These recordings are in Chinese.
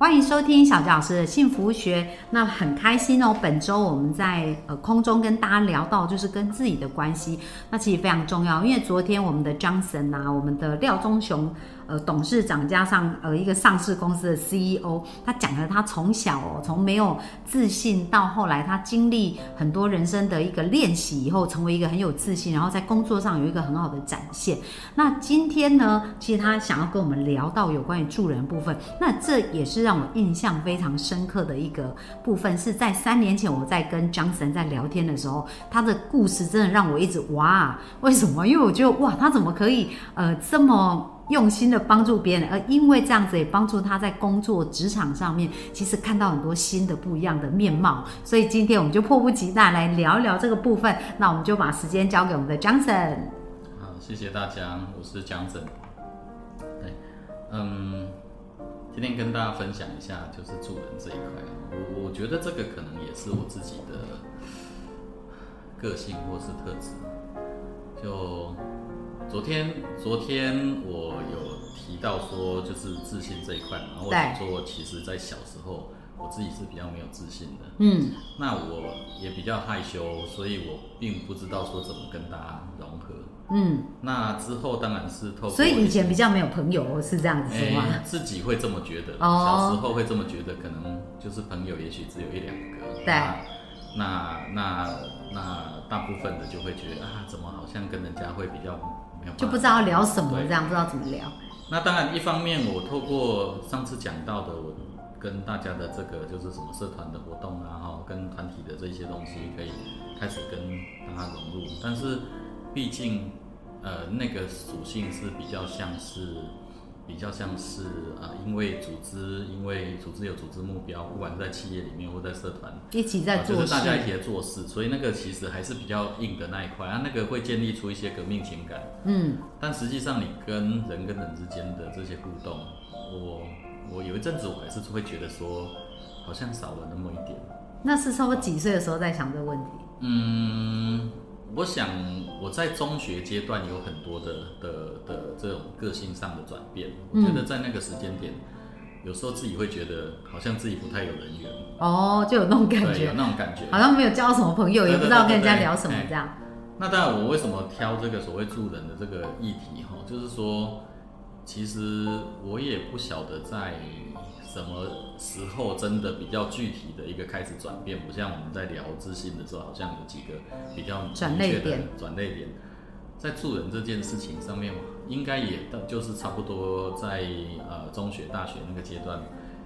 欢迎收听小杰老师的幸福学。那很开心哦，本周我们在呃空中跟大家聊到就是跟自己的关系，那其实非常重要。因为昨天我们的 Johnson 啊，我们的廖宗雄呃董事长加上呃一个上市公司的 CEO，他讲了他从小从没有自信到后来他经历很多人生的一个练习以后，成为一个很有自信，然后在工作上有一个很好的展现。那今天呢，其实他想要跟我们聊到有关于助人部分，那这也是让我印象非常深刻的一个部分，是在三年前我在跟 Johnson 在聊天的时候，他的故事真的让我一直哇，为什么？因为我觉得哇，他怎么可以呃这么用心的帮助别人，而因为这样子也帮助他在工作职场上面，其实看到很多新的不一样的面貌。所以今天我们就迫不及待来聊一聊这个部分。那我们就把时间交给我们的 Johnson。好，谢谢大家，我是江森。对，嗯，今天跟大家分享一下就是助人这一块，我我觉得这个可能也是我自己的个性或是特质。就昨天，昨天我有提到说，就是自信这一块嘛，然后我想说，其实在小时候我自己是比较没有自信的，嗯，那我也比较害羞，所以我并不知道说怎么跟大家融合。嗯，那之后当然是透过，所以以前比较没有朋友，是这样子说吗？哎自己会这么觉得，哦小时候会这么觉得，可能就是朋友也许只有一两个。对那那那那大部分的就会觉得啊，怎么好像跟人家会比较没有就不知道聊什么，这样不知道怎么聊。那当然，一方面我透过上次讲到的，我跟大家的这个就是什么社团的活动啊，哈，跟团体的这些东西，可以开始跟大家融入。但是毕竟，呃，那个属性是比较像是，比较像是啊、呃因为组织，因为组织有组织目标，不管是在企业里面或在社团，一起在做事，是大家一起在做事，所以那个其实还是比较硬的那一块啊，那个会建立出一些革命情感。嗯，但实际上，你跟人跟人之间的这些互动，我我有一阵子我还是会觉得说，好像少了那么一点。那是差不多几岁的时候在想这个问题？嗯，我想我在中学阶段有很多的的的这种个性上的转变，我觉得在那个时间点，有时候自己会觉得好像自己不太有人缘，哦，就有那种感觉，那种感觉。好像没有交什么朋友，对也不知道跟人家聊什么哎这样。那当然，我为什么挑这个所谓助人的这个议题哈，就是说，其实我也不晓得在什么时候真的比较具体的一个开始转变，不像我们在聊自信的时候，好像有几个比较转明确的转类点。在助人这件事情上面，应该也到就是差不多在呃中学、大学那个阶段，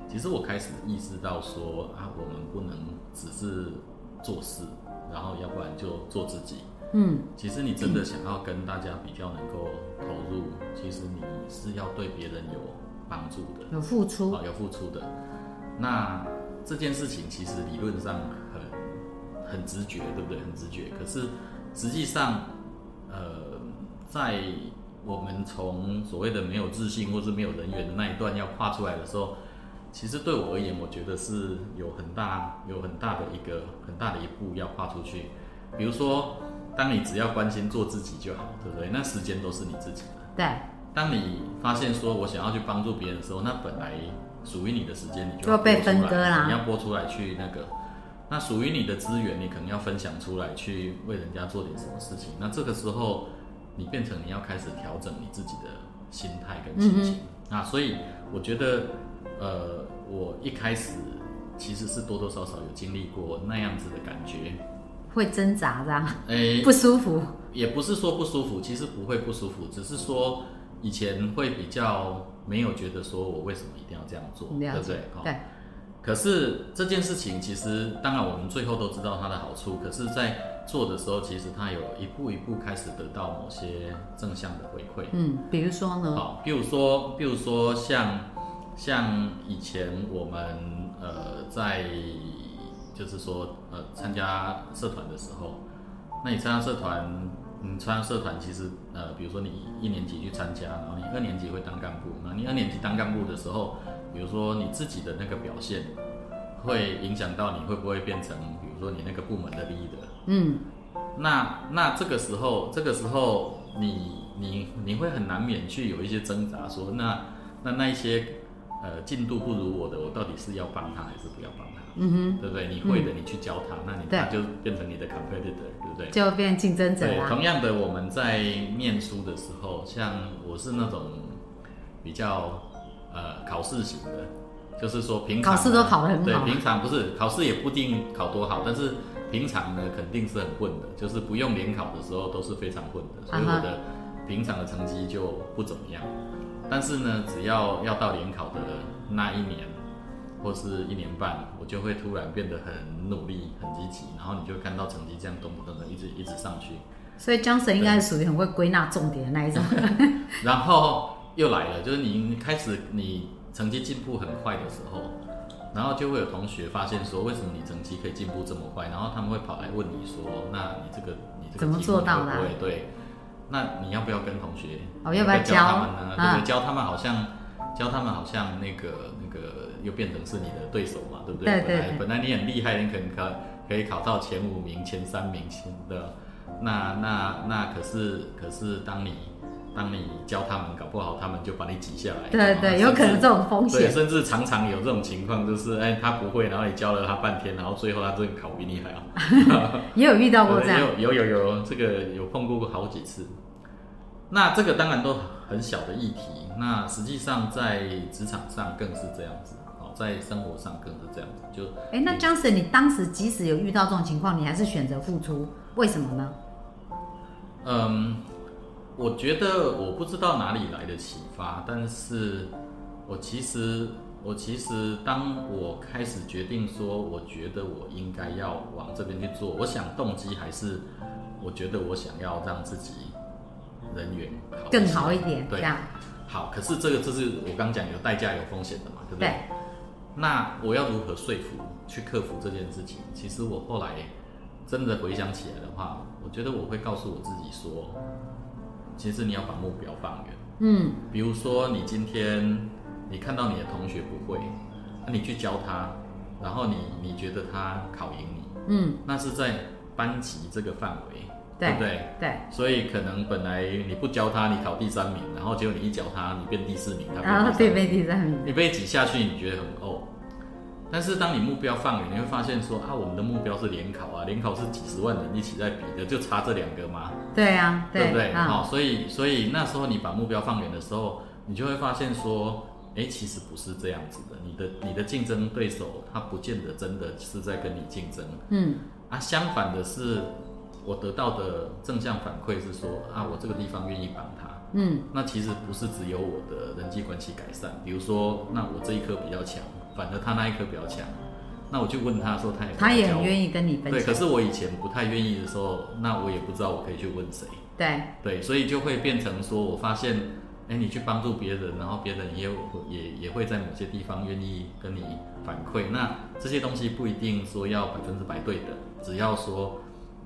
其实我开始意识到说啊，我们不能只是做事，然后要不然就做自己。嗯，其实你真的想要跟大家比较能够投入，其实你是要对别人有帮助的，有付出哦，，有付出的。那这件事情其实理论上很很直觉，对不对？很直觉。可是实际上，呃，在我们从所谓的没有自信或是没有人缘的那一段要跨出来的时候，其实对我而言，我觉得是有很大有很大的一个很大的一步要跨出去。比如说，当你只要关心做自己就好，对不对？那时间都是你自己的。对，当你发现说我想要去帮助别人的时候，那本来属于你的时间，你就就要被分割啦你要拨出来去那个。那属于你的资源，你可能要分享出来，去为人家做点什么事情。那这个时候，你变成你要开始调整你自己的心态跟心情、啊。所以我觉得，呃，我一开始其实是多多少少有经历过那样子的感觉，会挣扎这样，诶、不舒服。也不是说不舒服，其实不会不舒服，只是说以前会比较没有觉得说我为什么一定要这样做，对不对？哦对，可是这件事情其实，当然我们最后都知道它的好处，可是，在做的时候，其实它有一步一步开始得到某些正向的回馈。嗯，比如说呢，好，比如说，比如说像像以前我们呃在就是说呃参加社团的时候，那你参加社团，你参加社团，其实呃，比如说你一年级去参加，然后你二年级会当干部，那你二年级当干部的时候，比如说你自己的那个表现，会影响到你会不会变成，比如说你那个部门的 leader。嗯，那那这个时候，这个时候你你你会很难免去有一些挣扎，说那那那一些呃进度不如我的，我到底是要帮他还是不要帮他？嗯哼，对不对？你会的，你去教他，那你他就变成你的 competitor，对不对？就变竞争者对，同样的，我们在念书的时候，像我是那种比较呃考试型的，就是说平常考试都考得很好对，平常不是考试也不一定考多好，但是平常呢肯定是很混的，就是不用联考的时候都是非常混的，所以我的平常的成绩就不怎么样。但是呢，只要要到联考的那一年或是一年半，我就会突然变得很努力、很积极，然后你就看到成绩这样咚咚咚一直一直上去。所以 Johnson 应该是属于很会归纳重点的那一种。然后又来了，就是你你开始你成绩进步很快的时候，然后就会有同学发现说，为什么你成绩可以进步这么快？然后他们会跑来问你说，那你这个你这个怎么做到的对，那你要不要跟同学？哦要不要教教他们呢？对啊不对？教他们好像教他们好像那个那个又变成是你的对手嘛，对不对？对对对本来本来你很厉害，你可能可可以考到前五名、前三名的，那那那可是可是当你当你教他们，搞不好他们就把你挤下来。对对，有可能这种风对，险。甚至常常有这种情况，就是哎，他不会，然后你教了他半天，然后最后他这个考比你还好。也有遇到过这样。有有有有这个有碰过好几次。那这个当然都很小的议题，那实际上在职场上更是这样子，哦，在生活上更是这样子，就哎，那 Johnson，你当时即使有遇到这种情况，你还是选择付出，为什么呢？嗯，我觉得我不知道哪里来的启发，但是我其实我其实当我开始决定说，我觉得我应该要往这边去做，我想动机还是我觉得我想要让自己人缘好更好一点，这对，样好，可是这个这是我刚讲有代价有风险的嘛，对不对？对。那我要如何说服去克服这件事情？其实我后来真的回想起来的话，我觉得我会告诉我自己说，其实你要把目标放远。嗯，比如说你今天你看到你的同学不会，那你去教他，然后你你觉得他考赢你，嗯，那是在班级这个范围，对不对？对，所以可能本来你不教他，你考第三名，然后结果你一教他，你变第四名，他变然后第三名，对被第三名，你被挤下去，你觉得很哦。但是当你目标放远，你会发现说啊，我们的目标是联考啊，联考是几十万人一起在比的，就差这两个嘛，对啊，对不对？啊，好、所以所以那时候你把目标放远的时候，你就会发现说，哎，其实不是这样子的，你的你的竞争对手他不见得真的是在跟你竞争，嗯，啊，相反的是，我得到的正向反馈是说啊，我这个地方愿意帮他。嗯，那其实不是只有我的人际关系改善，比如说，那我这一科比较强，反而他那一科比较强，那我就问他说，他也他也很。愿意跟你分享对，可，是我以前不太愿意的时候，那我也不知道我可以去问谁。对，对，所以就会变成说，我发现，哎，你去帮助别人，然后别人也有也也会在某些地方愿意跟你反馈。那这些东西不一定说要百分之百对的，只要说，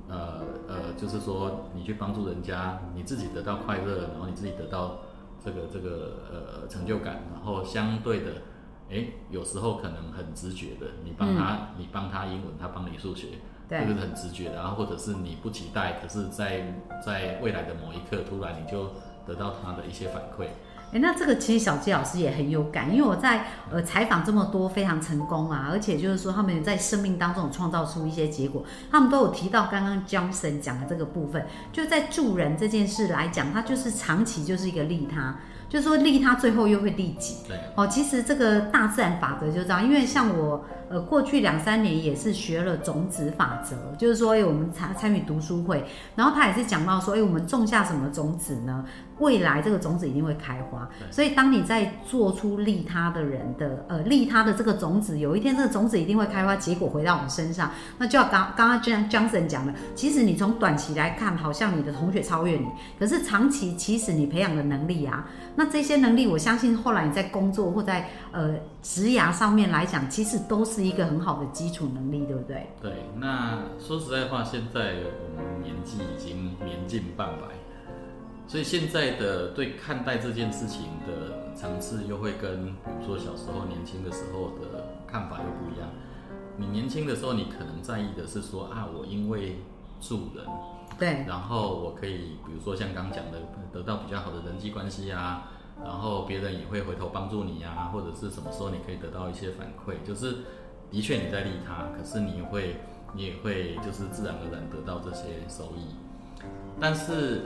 呃呃，就是说你去帮助人家，你自己得到快乐，然后你自己得到这个这个呃成就感，然后相对的。哎，有时候可能很直觉的，你帮他，你帮他英文，他帮你数学，对这个是很直觉的。然后或者是你不期待，可是在在未来的某一刻，突然你就得到他的一些反馈。哎，那这个其实小纪老师也很有感，因为我在呃采访这么多非常成功啊，而且就是说他们在生命当中创造出一些结果，他们都有提到刚刚 Johnson 讲的这个部分，就在助人这件事来讲，他就是长期就是一个利他，就是说利他最后又会利己。对，哦，其实这个大自然法则就这样，因为像我呃过去两三年也是学了种子法则，就是说，哎，我们参参与读书会，然后他也是讲到说，哎，我们种下什么种子呢？未来这个种子一定会开花。所以当你在做出利他的人的呃利他的这个种子，有一天这个种子一定会开花，结果回到我们身上。那就要刚刚刚 Jan Johnson 讲的，其实你从短期来看，好像你的同学超越你，可是长期其实你培养的能力啊，那这些能力，我相信后来你在工作或在呃职涯上面来讲，其实都是一个很好的基础能力，对不对？对，那说实在话，现在我们年纪已经年近半百，所以现在的对看待这件事情的层次，又会跟比如说小时候年轻的时候的看法又不一样。你年轻的时候，你可能在意的是说啊，我因为助人，对然后我可以，比如说像刚刚讲的，得到比较好的人际关系啊，然后别人也会回头帮助你啊，或者是什么时候你可以得到一些反馈，就是的确你在利他，可是你会你也会就是自然而然得到这些收益。但是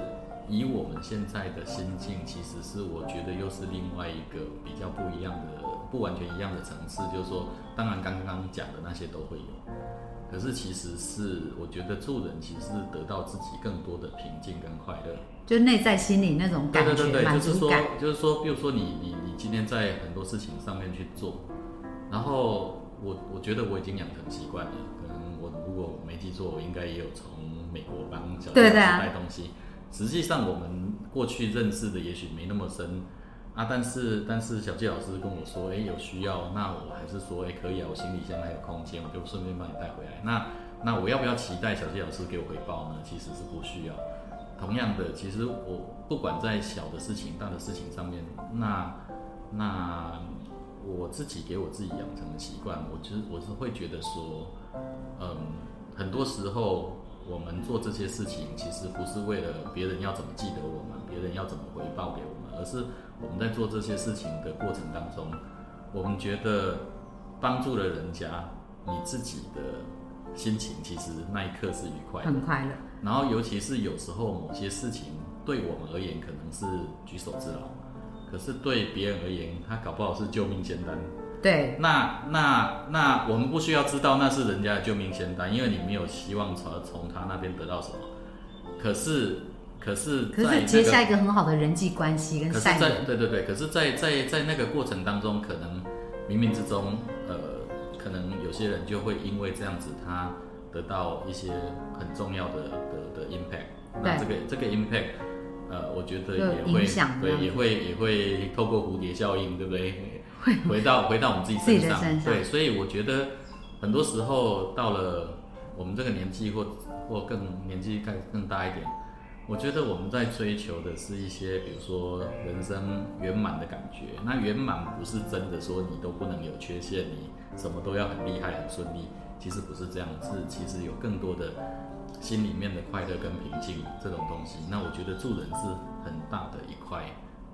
以我们现在的心境，其实是我觉得又是另外一个比较不一样的、不完全一样的层次，就是说，当然刚刚讲的那些都会有。可是其实是，我觉得助人其实是得到自己更多的平静跟快乐。就内在心里那种感觉，对对对对，就是说。，就是说，比如说你你你今天在很多事情上面去做，然后我我觉得我已经养成习惯了。可能我如果没记错，我应该也有从美国帮小朋友对对啊带东西。实际上我们过去认识的也许没那么深啊，但是但是小纪老师跟我说，哎，有需要，那我还是说，哎，可以啊，我行李箱还有空间，我就顺便帮你带回来。那那我要不要期待小纪老师给我回报呢？其实是不需要。同样的，其实我不管在小的事情、大的事情上面，那那我自己给我自己养成的习惯，我其实我是会觉得说，嗯，很多时候我们做这些事情，其实不是为了别人要怎么记得我们，别人要怎么回报给我们，而是我们在做这些事情的过程当中，我们觉得帮助了人家，你自己的心情其实那一刻是愉快的。很快乐，然后尤其是有时候某些事情对我们而言可能是举手之劳，可是对别人而言，他搞不好是救命仙丹。对那那那我们不需要知道那是人家的救命仙丹，因为你没有希望从从他那边得到什么。可是可是可是结下一个很好的人际关系跟善缘，对对对，可是在，在在那个过程当中，可能冥冥之中，呃，可能有些人就会因为这样子，他得到一些很重要的的的 impact。那这个这个 impact，呃，我觉得也会对，也会也会透过蝴蝶效应，对不对？回到回到我们自己身上，身上对，所以我觉得很多时候到了我们这个年纪或或更年纪更更大一点，我觉得我们在追求的是一些，比如说人生圆满的感觉。那圆满不是真的说你都不能有缺陷，你什么都要很厉害、很顺利。其实不是这样，是其实有更多的心里面的快乐跟平静这种东西。那我觉得助人是很大的一块，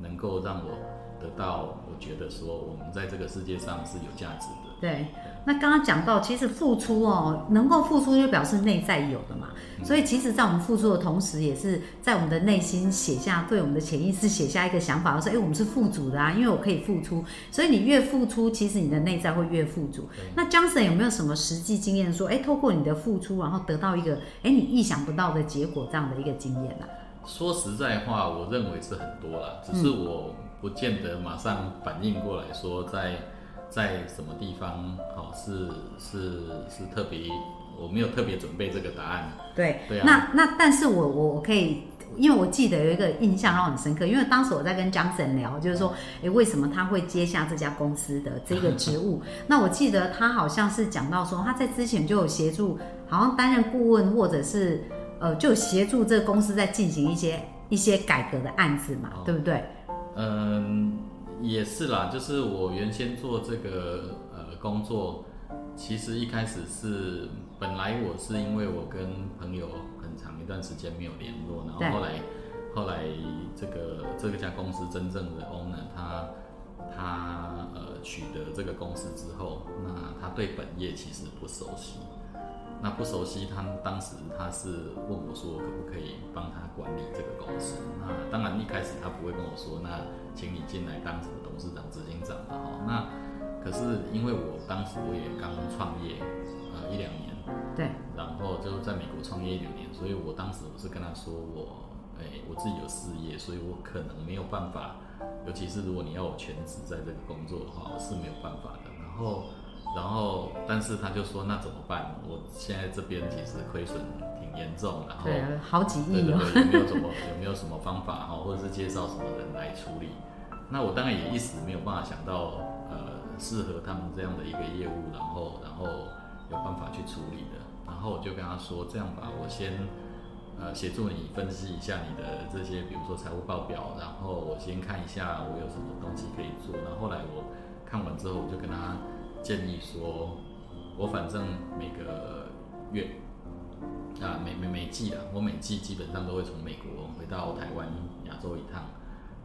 能够让我得到，我觉得说我们在这个世界上是有价值的。对。那刚刚讲到，其实付出哦，能够付出就表示内在有的嘛。嗯所以其实，在我们付出的同时，也是在我们的内心写下，对我们的潜意识写下一个想法，说：哎，我们是富足的啊，因为我可以付出。所以你越付出，其实你的内在会越富足。那 Johnson 有没有什么实际经验，说：哎，透过你的付出，然后得到一个哎你意想不到的结果，这样的一个经验啊？说实在话，我认为是很多啦，只是我不见得马上反应过来说在在什么地方，好、是是是特别，我没有特别准备这个答案。对，对啊那那但是我我我可以，因为我记得有一个印象让我很深刻，因为当时我在跟 Johnson 聊，就是说，诶，为什么他会接下这家公司的这个职务？那我记得他好像是讲到说，他在之前就有协助，好像担任顾问，或者是呃，就协助这个公司在进行一些一些改革的案子嘛，哦对不对？嗯，也是啦，就是我原先做这个呃工作，其实一开始是本来我是因为我跟朋友很长一段时间没有联络，然后后来后来这个这个家公司真正的 owner 他他呃取得这个公司之后，那他对本业其实不熟悉。那不熟悉，他当时他是问我说，可不可以帮他管理这个公司？那当然一开始他不会跟我说，那请你进来当什么董事长、执行长嘛，哈。那可是因为我当时我也刚创业，呃一两年，对，然后就在美国创业一两年，所以我当时我是跟他说我，哎，我自己有事业，所以我可能没有办法，尤其是如果你要我全职在这个工作的话，我是没有办法的。然后，然后，但是他就说那怎么办？我现在这边其实亏损挺严重，然后对，好几亿哦，有没有什么 有没有什么方法哈，或者是介绍什么人来处理？那我当然也一时没有办法想到，呃，适合他们这样的一个业务，然后然后有办法去处理的。然后我就跟他说，这样吧，我先呃协助你分析一下你的这些，比如说财务报表，然后我先看一下我有什么东西可以做。然后后来我看完之后，我就跟他建议说，我反正每个月啊每每每季啊，我每季基本上都会从美国回到台湾亚洲一趟，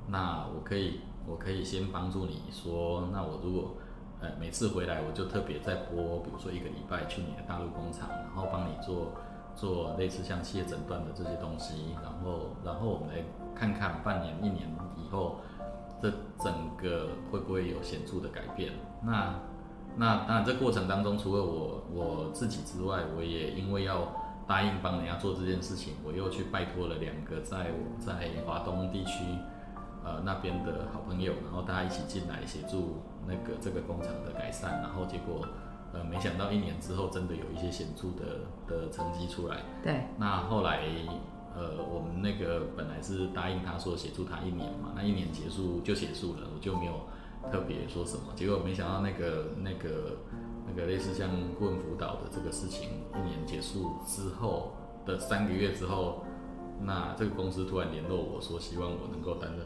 那我可以。我可以先帮助你说，那我如果呃每次回来，我就特别再播，比如说一个礼拜去你的大陆工厂，然后帮你做做类似像企业诊断的这些东西，然后然后我们来看看半年一年以后，这整个会不会有显著的改变？那那当然这过程当中，除了我我自己之外，我也因为要答应帮人家做这件事情，我又去拜托了两个在我在华东地区。呃，那边的好朋友，然后大家一起进来协助那个这个工厂的改善，然后结果，呃，没想到一年之后真的有一些显著的的成绩出来。对。那后来，呃，我们那个本来是答应他说协助他一年嘛，那一年结束就结束了，我就没有特别说什么。结果没想到那个那个那个类似像顾问辅导的这个事情，一年结束之后的三个月之后，那这个公司突然联络我说，希望我能够担任。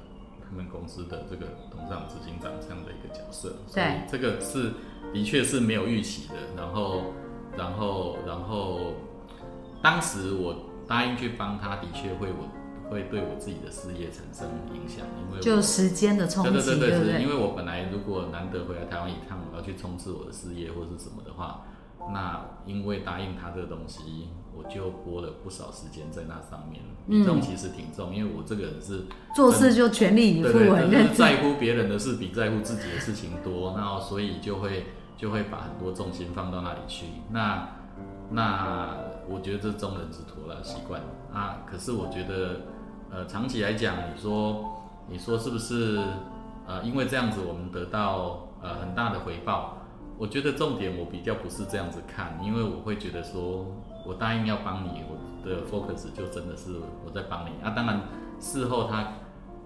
他们公司的这个董事长、执行长这样的一个角色，所以这个是的确是没有预期的。然后，然后，然后，当时我答应去帮他，的确会我会对我自己的事业产生影响，因为就时间的冲击，对对对对，因为我本来如果难得回来台湾一趟，我要去冲刺我的事业或者是什么的话。那因为答应他这个东西，我就拨了不少时间在那上面。比重其实挺重，因为我这个人是做事就全力以赴，就是在乎别人的事比在乎自己的事情多，那所以就会就会把很多重心放到那里去。那那我觉得这中人之托了习惯啊。可是我觉得，呃，长期来讲，你说你说是不是？呃，因为这样子我们得到呃很大的回报。我觉得重点我比较不是这样子看，因为我会觉得说，我答应要帮你，我的 focus 就真的是我在帮你啊。当然，事后他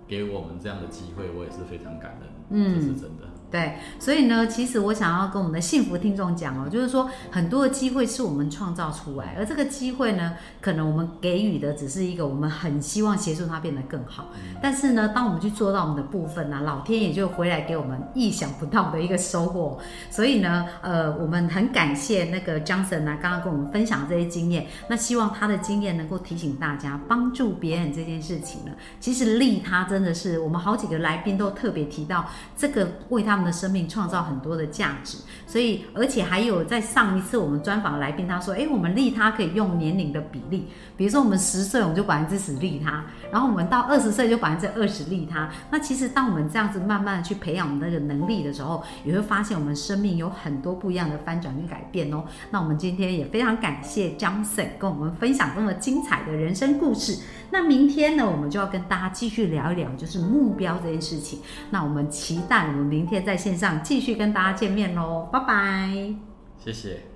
给我们这样的机会，我也是非常感恩，这是真的。对，所以呢，其实我想要跟我们的幸福听众讲哦，就是说很多的机会是我们创造出来，而这个机会呢，可能我们给予的只是一个我们很希望协助他变得更好。但是呢，当我们去做到我们的部分呢，老天爷就回来给我们意想不到的一个收获。所以呢，呃，我们很感谢那个 Johnson 呢，刚刚跟我们分享这些经验。那希望他的经验能够提醒大家，帮助别人这件事情呢，其实利他真的是我们好几个来宾都特别提到这个为他们。的生命创造很多的价值，所以而且还有在上一次我们专访来宾，他说：“哎，我们利他可以用年龄的比例，比如说我们十岁我们就百分之十利他，然后我们到二十岁就百分之二十利他。那其实当我们这样子慢慢的去培养我们那个能力的时候，也会发现我们生命有很多不一样的翻转跟改变哦。那我们今天也非常感谢 Johnson 跟我们分享这么精彩的人生故事。那明天呢，我们就要跟大家继续聊一聊，就是目标这件事情。那我们期待我们明天在线上继续跟大家见面喽，拜拜，谢谢。